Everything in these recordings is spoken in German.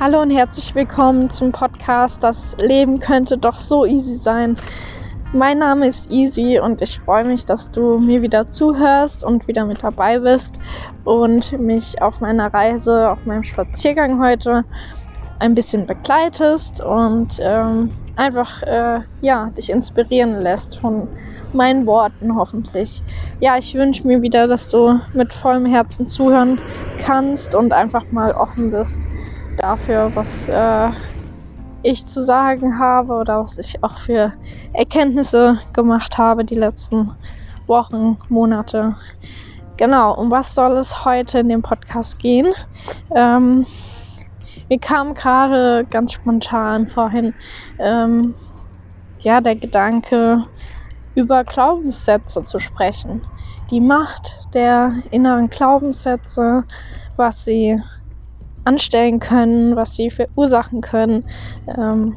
Hallo und herzlich willkommen zum Podcast Das Leben könnte doch so easy sein. Mein Name ist Easy und ich freue mich, dass du mir wieder zuhörst und wieder mit dabei bist und mich auf meiner Reise, auf meinem Spaziergang heute ein bisschen begleitest und ähm, einfach äh, ja, dich inspirieren lässt von meinen Worten hoffentlich. Ja, ich wünsche mir wieder, dass du mit vollem Herzen zuhören kannst und einfach mal offen bist dafür, was äh, ich zu sagen habe oder was ich auch für Erkenntnisse gemacht habe die letzten Wochen, Monate. Genau, um was soll es heute in dem Podcast gehen? Ähm, mir kam gerade ganz spontan vorhin ähm, ja der Gedanke, über Glaubenssätze zu sprechen. Die Macht der inneren Glaubenssätze, was sie anstellen können, was sie verursachen können. Ähm,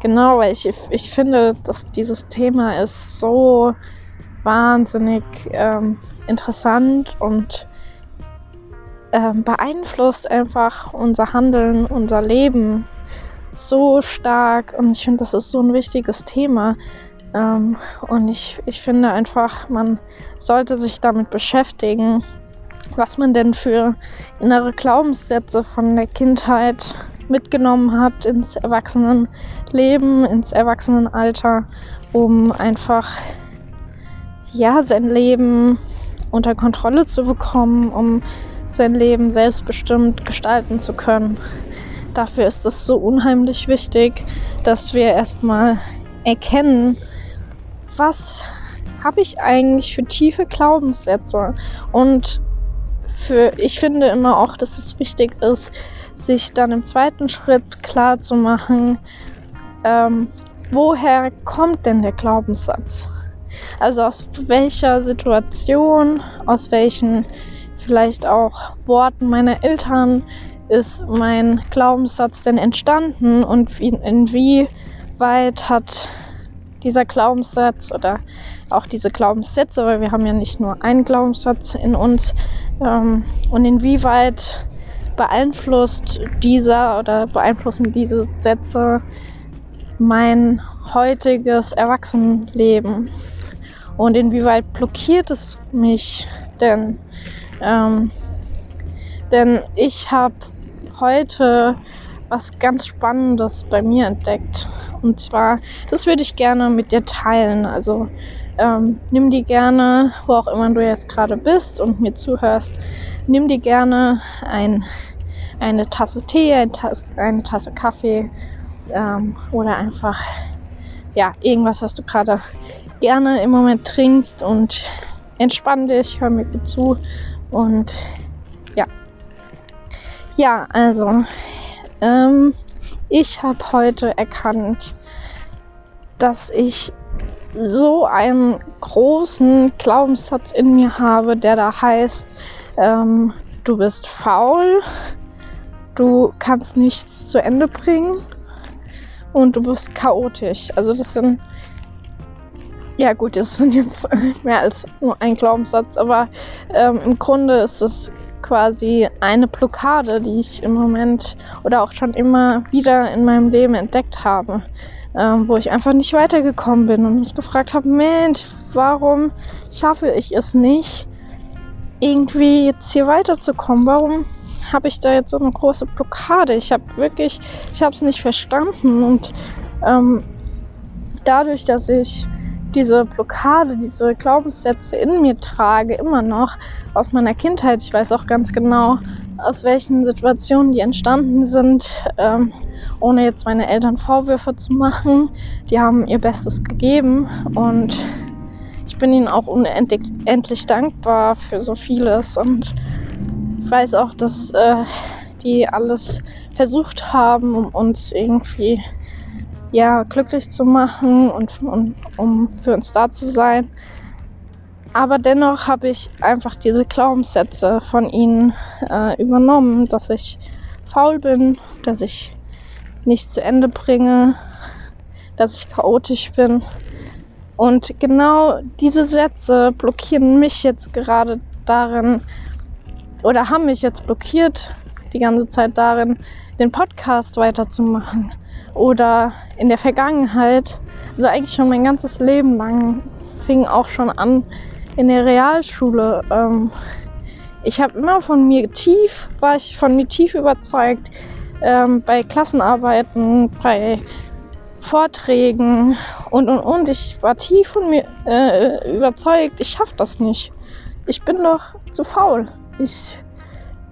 genau, weil ich, ich finde, dass dieses Thema ist so wahnsinnig ähm, interessant und ähm, beeinflusst einfach unser Handeln, unser Leben so stark und ich finde, das ist so ein wichtiges Thema. Ähm, und ich, ich finde einfach, man sollte sich damit beschäftigen, was man denn für innere Glaubenssätze von der Kindheit mitgenommen hat ins Erwachsenenleben, ins Erwachsenenalter, um einfach ja sein Leben unter Kontrolle zu bekommen, um sein Leben selbstbestimmt gestalten zu können. Dafür ist es so unheimlich wichtig, dass wir erstmal erkennen, was habe ich eigentlich für tiefe Glaubenssätze und für, ich finde immer auch, dass es wichtig ist, sich dann im zweiten Schritt klar zu machen, ähm, woher kommt denn der Glaubenssatz? Also aus welcher Situation, aus welchen vielleicht auch Worten meiner Eltern ist mein Glaubenssatz denn entstanden und inwieweit hat dieser Glaubenssatz oder auch diese Glaubenssätze, weil wir haben ja nicht nur einen Glaubenssatz in uns. Ähm, und inwieweit beeinflusst dieser oder beeinflussen diese Sätze mein heutiges Erwachsenenleben? Und inwieweit blockiert es mich denn? Ähm, denn ich habe heute was ganz Spannendes bei mir entdeckt. Und zwar, das würde ich gerne mit dir teilen. Also ähm, nimm die gerne, wo auch immer du jetzt gerade bist und mir zuhörst, nimm die gerne ein, eine Tasse Tee, ein Tas eine Tasse Kaffee ähm, oder einfach ja irgendwas, was du gerade gerne im Moment trinkst und entspann dich, hör mir gut zu und ja. Ja, also ähm, ich habe heute erkannt, dass ich so einen großen Glaubenssatz in mir habe, der da heißt, ähm, du bist faul, du kannst nichts zu Ende bringen und du bist chaotisch. Also das sind, ja gut, das sind jetzt mehr als nur ein Glaubenssatz, aber ähm, im Grunde ist es quasi eine Blockade, die ich im Moment oder auch schon immer wieder in meinem Leben entdeckt habe ähm, wo ich einfach nicht weitergekommen bin und mich gefragt habe, Mensch, warum schaffe ich es nicht, irgendwie jetzt hier weiterzukommen? Warum habe ich da jetzt so eine große Blockade? Ich habe wirklich, ich habe es nicht verstanden und ähm, dadurch, dass ich diese Blockade, diese Glaubenssätze in mir trage, immer noch aus meiner Kindheit. Ich weiß auch ganz genau, aus welchen Situationen die entstanden sind, ähm, ohne jetzt meine Eltern Vorwürfe zu machen. Die haben ihr Bestes gegeben und ich bin ihnen auch unendlich dankbar für so vieles und ich weiß auch, dass äh, die alles versucht haben, um uns irgendwie ja, glücklich zu machen und, und um für uns da zu sein. Aber dennoch habe ich einfach diese Glaubenssätze von ihnen äh, übernommen, dass ich faul bin, dass ich nicht zu Ende bringe, dass ich chaotisch bin. Und genau diese Sätze blockieren mich jetzt gerade darin oder haben mich jetzt blockiert, die ganze Zeit darin, den Podcast weiterzumachen. Oder in der Vergangenheit, also eigentlich schon mein ganzes Leben lang, fing auch schon an in der Realschule. Ähm, ich habe immer von mir tief, war ich von mir tief überzeugt, ähm, bei Klassenarbeiten, bei Vorträgen und und und. Ich war tief von mir äh, überzeugt, ich schaffe das nicht. Ich bin doch zu faul. Ich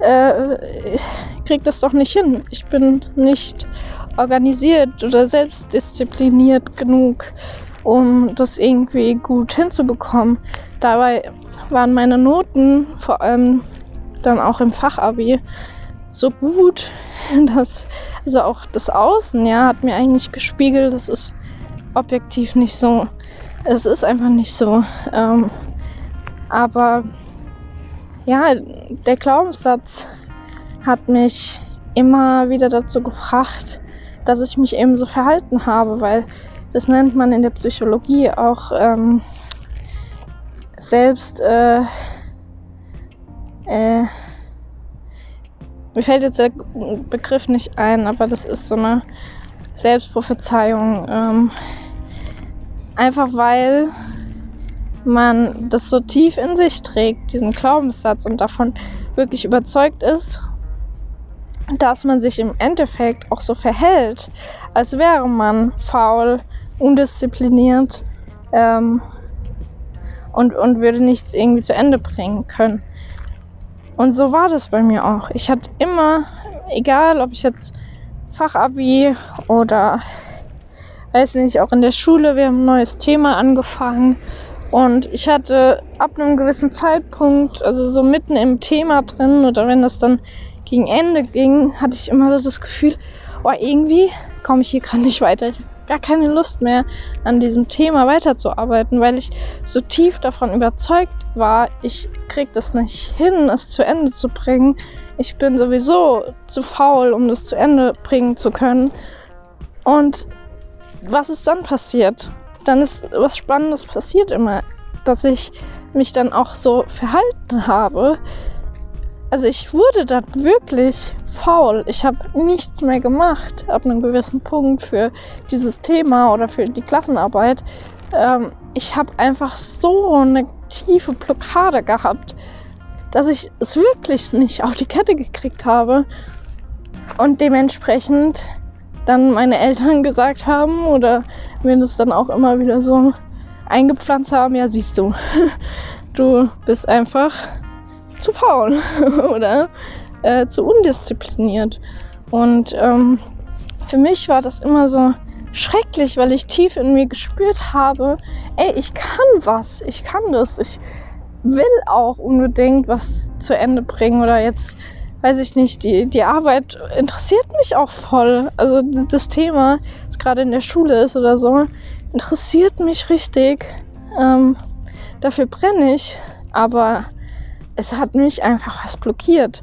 äh, krieg das doch nicht hin. Ich bin nicht organisiert oder selbstdiszipliniert genug, um das irgendwie gut hinzubekommen. Dabei waren meine Noten, vor allem dann auch im Fachabi, so gut, dass also auch das Außen, ja, hat mir eigentlich gespiegelt, das ist objektiv nicht so. Es ist einfach nicht so. Ähm, aber ja, der Glaubenssatz hat mich immer wieder dazu gebracht, dass ich mich eben so verhalten habe, weil das nennt man in der Psychologie auch ähm, selbst äh, äh, mir fällt jetzt der Begriff nicht ein, aber das ist so eine Selbstprophezeiung. Ähm, einfach weil man das so tief in sich trägt, diesen Glaubenssatz und davon wirklich überzeugt ist, dass man sich im Endeffekt auch so verhält, als wäre man faul, undiszipliniert ähm, und, und würde nichts irgendwie zu Ende bringen können. Und so war das bei mir auch. Ich hatte immer, egal ob ich jetzt Fachabi oder weiß nicht, auch in der Schule, wir haben ein neues Thema angefangen und ich hatte ab einem gewissen Zeitpunkt, also so mitten im Thema drin oder wenn das dann gegen Ende ging, hatte ich immer so das Gefühl, oh, irgendwie komme ich hier gerade nicht weiter. Ich habe gar keine Lust mehr an diesem Thema weiterzuarbeiten, weil ich so tief davon überzeugt war, ich krieg das nicht hin, es zu Ende zu bringen. Ich bin sowieso zu faul, um das zu Ende bringen zu können. Und was ist dann passiert? dann ist was Spannendes passiert immer, dass ich mich dann auch so verhalten habe. Also ich wurde dann wirklich faul. Ich habe nichts mehr gemacht ab einem gewissen Punkt für dieses Thema oder für die Klassenarbeit. Ähm, ich habe einfach so eine tiefe Blockade gehabt, dass ich es wirklich nicht auf die Kette gekriegt habe. Und dementsprechend dann meine Eltern gesagt haben oder mir das dann auch immer wieder so eingepflanzt haben, ja siehst du, du bist einfach zu faul oder äh, zu undiszipliniert. Und ähm, für mich war das immer so schrecklich, weil ich tief in mir gespürt habe, ey, ich kann was, ich kann das, ich will auch unbedingt was zu Ende bringen oder jetzt weiß ich nicht, die, die Arbeit interessiert mich auch voll. Also das Thema, das gerade in der Schule ist oder so, interessiert mich richtig. Ähm, dafür brenne ich, aber es hat mich einfach was blockiert.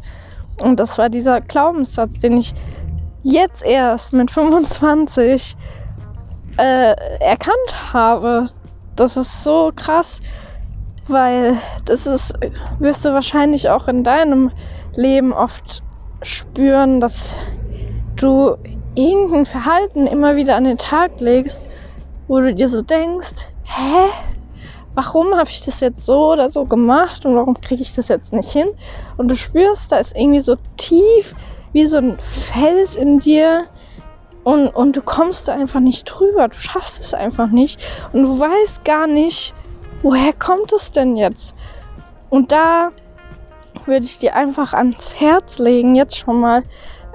Und das war dieser Glaubenssatz, den ich jetzt erst mit 25 äh, erkannt habe. Das ist so krass, weil das ist, wirst du wahrscheinlich auch in deinem Leben oft spüren, dass du irgendein Verhalten immer wieder an den Tag legst, wo du dir so denkst, hä? Warum habe ich das jetzt so oder so gemacht und warum kriege ich das jetzt nicht hin? Und du spürst, da ist irgendwie so tief wie so ein Fels in dir und, und du kommst da einfach nicht drüber. Du schaffst es einfach nicht und du weißt gar nicht, woher kommt es denn jetzt? Und da würde ich dir einfach ans Herz legen, jetzt schon mal,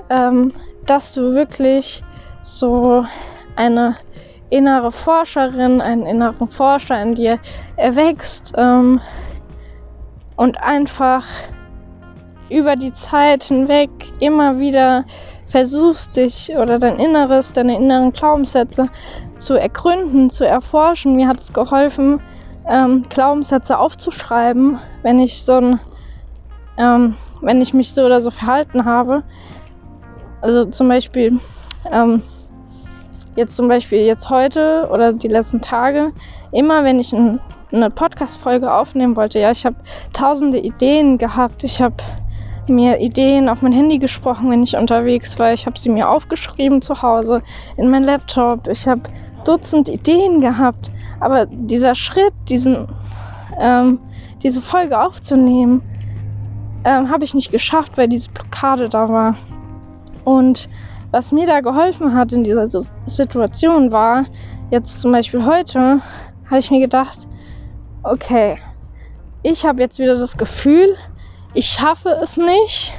ähm, dass du wirklich so eine innere Forscherin, einen inneren Forscher in dir erwächst ähm, und einfach über die Zeit hinweg immer wieder versuchst dich oder dein Inneres, deine inneren Glaubenssätze zu ergründen, zu erforschen. Mir hat es geholfen, ähm, Glaubenssätze aufzuschreiben, wenn ich so ein ähm, wenn ich mich so oder so verhalten habe. Also zum Beispiel, ähm, jetzt zum Beispiel jetzt heute oder die letzten Tage, immer wenn ich ein, eine Podcast-Folge aufnehmen wollte, ja, ich habe tausende Ideen gehabt, ich habe mir Ideen auf mein Handy gesprochen, wenn ich unterwegs war. Ich habe sie mir aufgeschrieben zu Hause in mein Laptop. Ich habe Dutzend Ideen gehabt. Aber dieser Schritt, diesen, ähm, diese Folge aufzunehmen, ähm, habe ich nicht geschafft, weil diese Blockade da war. Und was mir da geholfen hat in dieser Situation war, jetzt zum Beispiel heute, habe ich mir gedacht, okay, ich habe jetzt wieder das Gefühl, ich schaffe es nicht,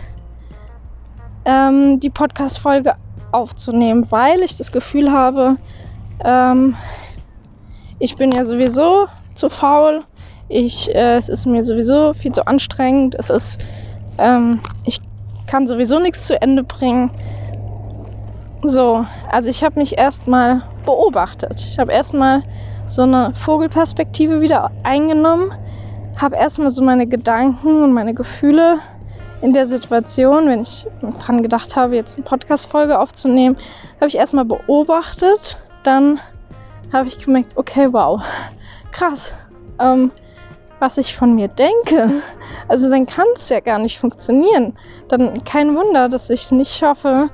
ähm, die Podcast-Folge aufzunehmen, weil ich das Gefühl habe, ähm, ich bin ja sowieso zu faul. Ich, äh, es ist mir sowieso viel zu anstrengend. Es ist, ähm, ich kann sowieso nichts zu Ende bringen. So, also ich habe mich erstmal beobachtet. Ich habe erstmal so eine Vogelperspektive wieder eingenommen, habe erstmal so meine Gedanken und meine Gefühle in der Situation, wenn ich dran gedacht habe, jetzt eine Podcast-Folge aufzunehmen, habe ich erstmal beobachtet. Dann habe ich gemerkt, okay, wow, krass, ähm, was ich von mir denke. Also dann kann es ja gar nicht funktionieren. Dann kein Wunder, dass ich es nicht schaffe,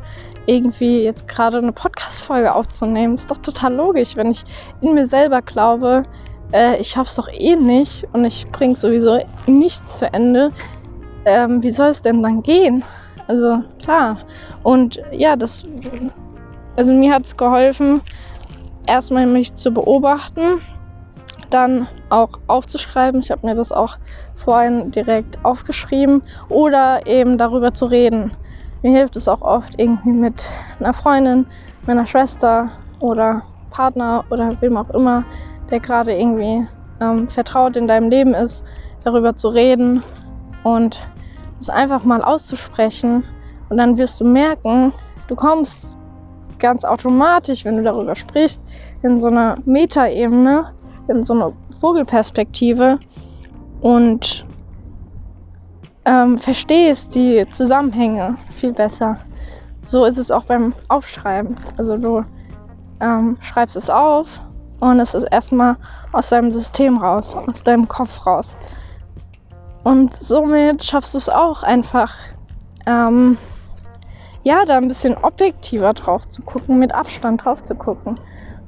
irgendwie jetzt gerade eine Podcast-Folge aufzunehmen. Ist doch total logisch, wenn ich in mir selber glaube, äh, ich schaffe es doch eh nicht und ich bringe sowieso nichts zu Ende. Ähm, wie soll es denn dann gehen? Also klar. Und ja, das, also mir hat es geholfen, erstmal mich zu beobachten, dann auch aufzuschreiben. Ich habe mir das auch vorhin direkt aufgeschrieben oder eben darüber zu reden. Mir hilft es auch oft irgendwie mit einer Freundin, meiner Schwester oder Partner oder wem auch immer, der gerade irgendwie ähm, vertraut in deinem Leben ist, darüber zu reden und es einfach mal auszusprechen. Und dann wirst du merken, du kommst ganz automatisch, wenn du darüber sprichst, in so einer Metaebene, in so einer Vogelperspektive und ähm, verstehst die Zusammenhänge viel besser. So ist es auch beim Aufschreiben. Also du ähm, schreibst es auf und es ist erstmal aus deinem System raus, aus deinem Kopf raus. Und somit schaffst du es auch einfach, ähm, ja, da ein bisschen objektiver drauf zu gucken, mit Abstand drauf zu gucken.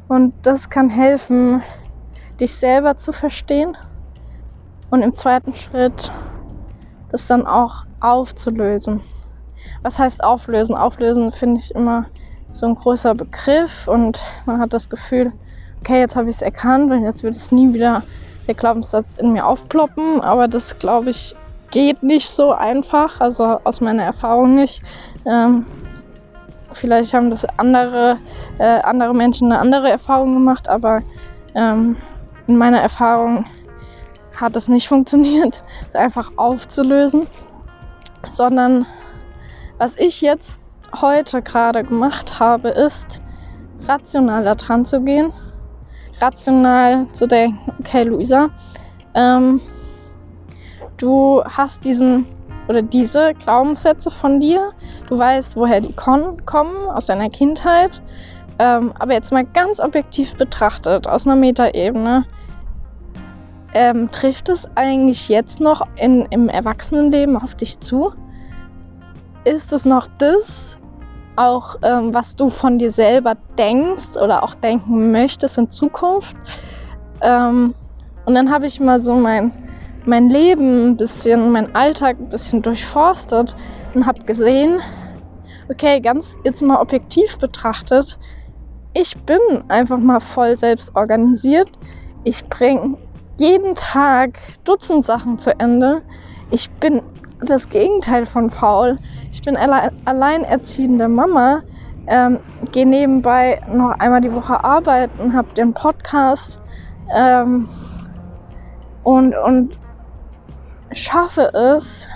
Und das kann helfen, dich selber zu verstehen und im zweiten Schritt das dann auch aufzulösen. Was heißt auflösen? Auflösen finde ich immer so ein großer Begriff und man hat das Gefühl, okay, jetzt habe ich es erkannt und jetzt wird es nie wieder der Glaubenssatz in mir aufploppen, aber das glaube ich geht nicht so einfach, also aus meiner Erfahrung nicht. Ähm, vielleicht haben das andere, äh, andere Menschen eine andere Erfahrung gemacht, aber ähm, in meiner Erfahrung hat es nicht funktioniert, es einfach aufzulösen, sondern was ich jetzt heute gerade gemacht habe, ist rational da dran zu gehen, rational zu denken, okay Luisa, ähm, du hast diesen oder diese Glaubenssätze von dir. Du weißt, woher die kommen, aus deiner Kindheit. Ähm, aber jetzt mal ganz objektiv betrachtet, aus einer Metaebene, ähm, trifft es eigentlich jetzt noch in, im Erwachsenenleben auf dich zu? Ist es noch das, auch ähm, was du von dir selber denkst oder auch denken möchtest in Zukunft? Ähm, und dann habe ich mal so mein mein Leben ein bisschen, mein Alltag ein bisschen durchforstet und habe gesehen, okay, ganz jetzt mal objektiv betrachtet, ich bin einfach mal voll selbst organisiert. Ich bringe jeden Tag Dutzend Sachen zu Ende. Ich bin das Gegenteil von faul. Ich bin alle alleinerziehende Mama, ähm, gehe nebenbei noch einmal die Woche arbeiten, habe den Podcast ähm, und, und schaffe es,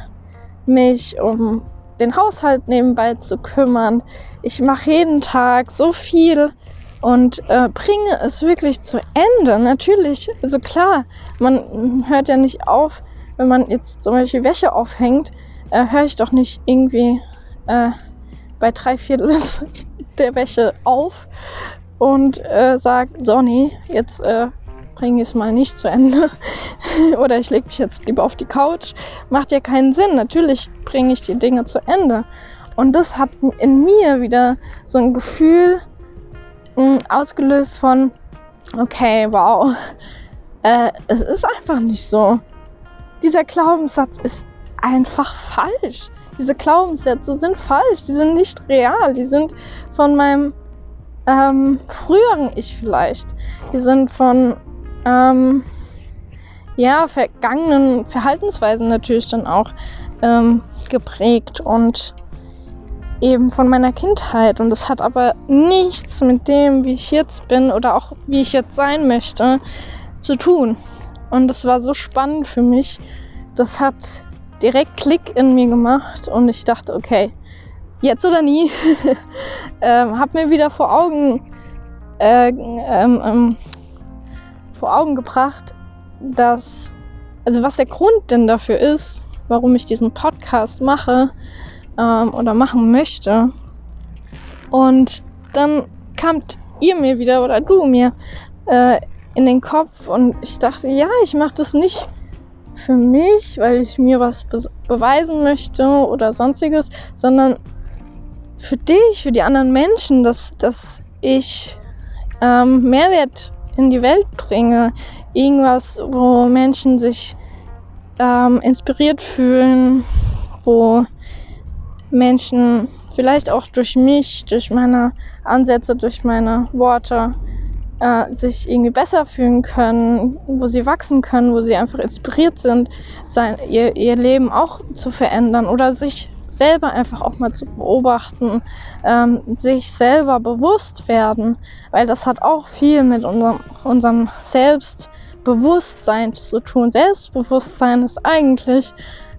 mich um den Haushalt nebenbei zu kümmern. Ich mache jeden Tag so viel und äh, bringe es wirklich zu Ende. Natürlich, also klar, man hört ja nicht auf, wenn man jetzt zum Beispiel Wäsche aufhängt, äh, höre ich doch nicht irgendwie äh, bei drei Viertel der Wäsche auf und äh, sage, Sonny, jetzt äh, bringe ich es mal nicht zu Ende. Oder ich lege mich jetzt lieber auf die Couch. Macht ja keinen Sinn. Natürlich bringe ich die Dinge zu Ende. Und das hat in mir wieder so ein Gefühl ausgelöst von, okay, wow, äh, es ist einfach nicht so. Dieser Glaubenssatz ist einfach falsch. Diese Glaubenssätze sind falsch, die sind nicht real, die sind von meinem ähm, früheren Ich vielleicht. Die sind von ähm, ja, vergangenen Verhaltensweisen natürlich dann auch ähm, geprägt und eben von meiner Kindheit. Und das hat aber nichts mit dem, wie ich jetzt bin oder auch wie ich jetzt sein möchte, zu tun. Und das war so spannend für mich. Das hat direkt Klick in mir gemacht und ich dachte, okay, jetzt oder nie. ähm, hab mir wieder vor Augen äh, ähm, ähm, vor Augen gebracht, dass also was der Grund denn dafür ist, warum ich diesen Podcast mache ähm, oder machen möchte. Und dann kamt ihr mir wieder oder du mir äh, in den Kopf und ich dachte, ja, ich mache das nicht für mich, weil ich mir was be beweisen möchte oder sonstiges, sondern für dich, für die anderen Menschen, dass, dass ich ähm, Mehrwert in die Welt bringe. Irgendwas, wo Menschen sich ähm, inspiriert fühlen, wo Menschen vielleicht auch durch mich, durch meine Ansätze, durch meine Worte äh, sich irgendwie besser fühlen können, wo sie wachsen können, wo sie einfach inspiriert sind, sein, ihr, ihr Leben auch zu verändern oder sich selber einfach auch mal zu beobachten, ähm, sich selber bewusst werden, weil das hat auch viel mit unserem, unserem Selbstbewusstsein zu tun. Selbstbewusstsein ist eigentlich,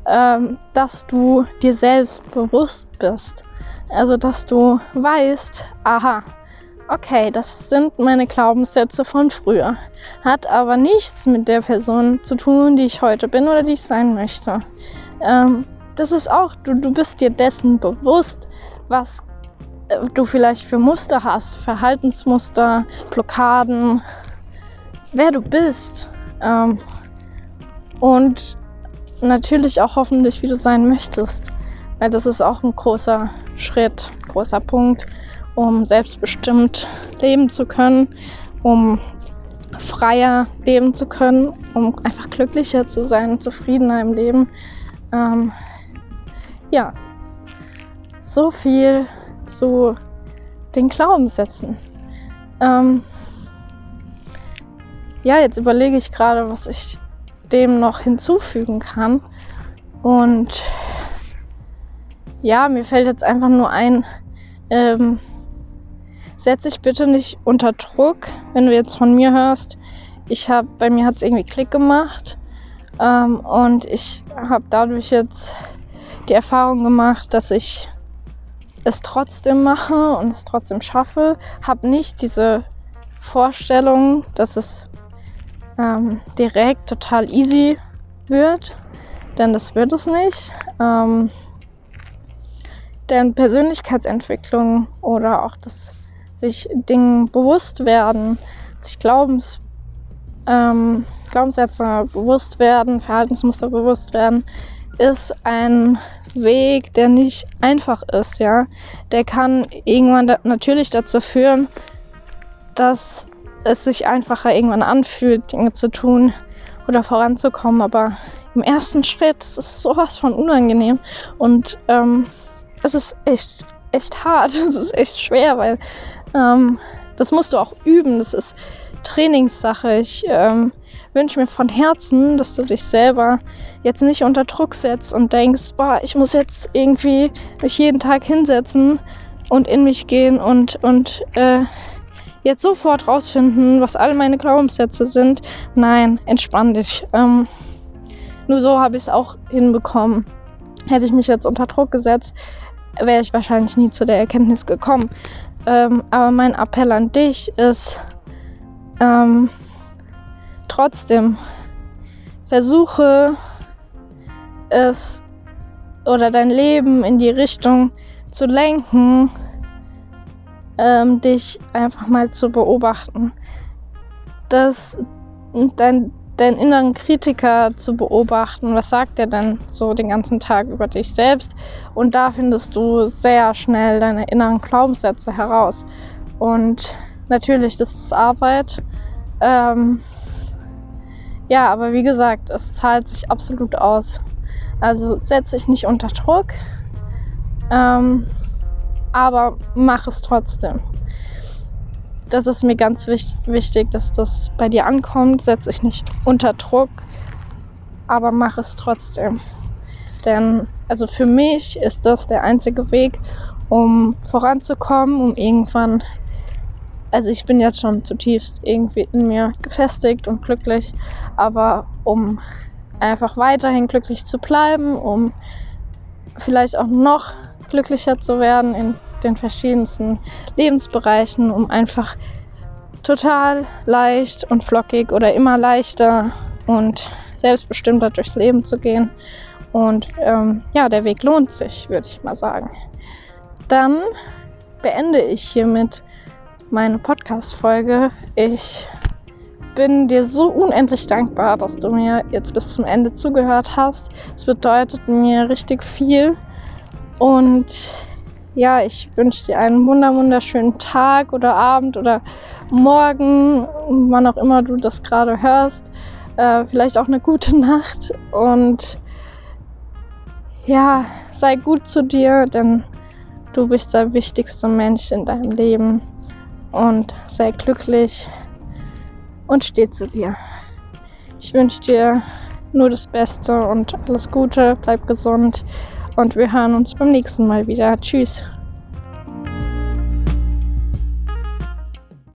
ähm, dass du dir selbst bewusst bist. Also, dass du weißt, aha, okay, das sind meine Glaubenssätze von früher. Hat aber nichts mit der Person zu tun, die ich heute bin oder die ich sein möchte. Ähm, das ist auch, du, du bist dir dessen bewusst, was äh, du vielleicht für Muster hast, Verhaltensmuster, Blockaden, wer du bist. Ähm, und natürlich auch hoffentlich, wie du sein möchtest. Weil das ist auch ein großer Schritt, großer Punkt, um selbstbestimmt leben zu können, um freier leben zu können, um einfach glücklicher zu sein, zufriedener im Leben. Ähm, ja, so viel zu den Glaubenssätzen. Ähm, ja, jetzt überlege ich gerade, was ich dem noch hinzufügen kann. Und ja, mir fällt jetzt einfach nur ein, ähm, setz dich bitte nicht unter Druck, wenn du jetzt von mir hörst. Ich habe, bei mir hat es irgendwie Klick gemacht ähm, und ich habe dadurch jetzt die Erfahrung gemacht, dass ich es trotzdem mache und es trotzdem schaffe. Habe nicht diese Vorstellung, dass es ähm, direkt total easy wird, denn das wird es nicht. Ähm, denn Persönlichkeitsentwicklung oder auch das sich Dingen bewusst werden, sich Glaubens, ähm, Glaubenssätze bewusst werden, Verhaltensmuster bewusst werden, ist ein Weg, der nicht einfach ist, ja. Der kann irgendwann da natürlich dazu führen, dass es sich einfacher irgendwann anfühlt, Dinge zu tun oder voranzukommen. Aber im ersten Schritt ist es sowas von unangenehm und ähm, es ist echt, echt hart. Es ist echt schwer, weil ähm, das musst du auch üben. Das ist Trainingssache. Ich ähm, wünsche mir von Herzen, dass du dich selber jetzt nicht unter Druck setzt und denkst, boah, ich muss jetzt irgendwie mich jeden Tag hinsetzen und in mich gehen und, und äh, jetzt sofort rausfinden, was all meine Glaubenssätze sind. Nein, entspann dich. Ähm, nur so habe ich es auch hinbekommen. Hätte ich mich jetzt unter Druck gesetzt, wäre ich wahrscheinlich nie zu der Erkenntnis gekommen. Ähm, aber mein Appell an dich ist, ähm, trotzdem versuche es oder dein Leben in die Richtung zu lenken, ähm, dich einfach mal zu beobachten. Dass dein, deinen inneren Kritiker zu beobachten. Was sagt er denn so den ganzen Tag über dich selbst? Und da findest du sehr schnell deine inneren Glaubenssätze heraus. Und natürlich, das ist Arbeit. Ähm, ja, aber wie gesagt, es zahlt sich absolut aus. Also setz dich nicht unter Druck, ähm, aber mach es trotzdem. Das ist mir ganz wichtig, dass das bei dir ankommt. Setz dich nicht unter Druck, aber mach es trotzdem. Denn also für mich ist das der einzige Weg, um voranzukommen, um irgendwann also ich bin jetzt schon zutiefst irgendwie in mir gefestigt und glücklich, aber um einfach weiterhin glücklich zu bleiben, um vielleicht auch noch glücklicher zu werden in den verschiedensten Lebensbereichen, um einfach total leicht und flockig oder immer leichter und selbstbestimmter durchs Leben zu gehen. Und ähm, ja, der Weg lohnt sich, würde ich mal sagen. Dann beende ich hiermit meine Podcast-Folge. Ich bin dir so unendlich dankbar, dass du mir jetzt bis zum Ende zugehört hast. Es bedeutet mir richtig viel. Und ja, ich wünsche dir einen wunderschönen Tag oder Abend oder Morgen, wann auch immer du das gerade hörst. Äh, vielleicht auch eine gute Nacht. Und ja, sei gut zu dir, denn du bist der wichtigste Mensch in deinem Leben und sei glücklich und steh zu dir. Ich wünsche dir nur das Beste und alles Gute, bleib gesund und wir hören uns beim nächsten Mal wieder. Tschüss.